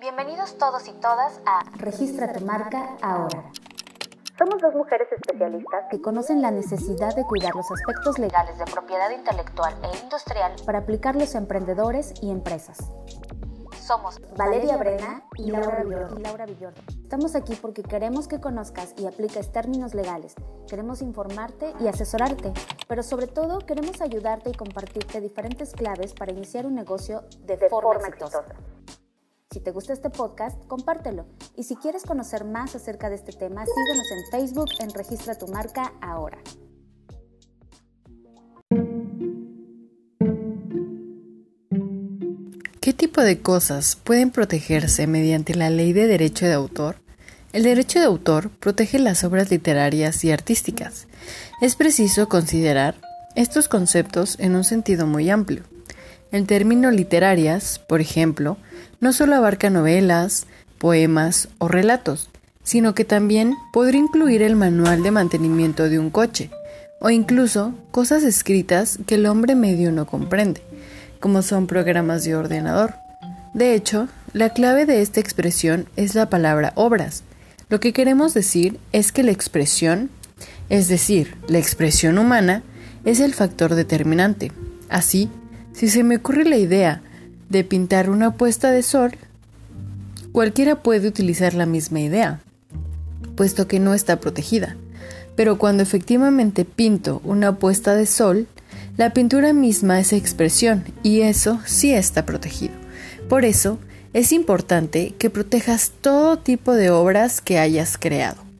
Bienvenidos todos y todas a Registra tu marca ahora. Somos dos mujeres especialistas que conocen la necesidad de cuidar los aspectos legales de propiedad intelectual e industrial para aplicarlos a emprendedores y empresas. Somos Valeria Brena y Laura Villordo. Estamos aquí porque queremos que conozcas y apliques términos legales. Queremos informarte y asesorarte, pero sobre todo queremos ayudarte y compartirte diferentes claves para iniciar un negocio de, forma, exitosa. Si te gusta este podcast, compártelo. Y si quieres conocer más acerca de este tema, síguenos en Facebook en Registra tu marca ahora. ¿Qué tipo de cosas pueden protegerse mediante la ley de derecho de autor? El derecho de autor protege las obras literarias y artísticas. Es preciso considerar estos conceptos en un sentido muy amplio. El término literarias, por ejemplo, no solo abarca novelas, poemas o relatos, sino que también podría incluir el manual de mantenimiento de un coche, o incluso cosas escritas que el hombre medio no comprende, como son programas de ordenador. De hecho, la clave de esta expresión es la palabra obras. Lo que queremos decir es que la expresión, es decir, la expresión humana, es el factor determinante. Así, si se me ocurre la idea de pintar una puesta de sol, cualquiera puede utilizar la misma idea, puesto que no está protegida. Pero cuando efectivamente pinto una puesta de sol, la pintura misma es expresión y eso sí está protegido. Por eso, es importante que protejas todo tipo de obras que hayas creado.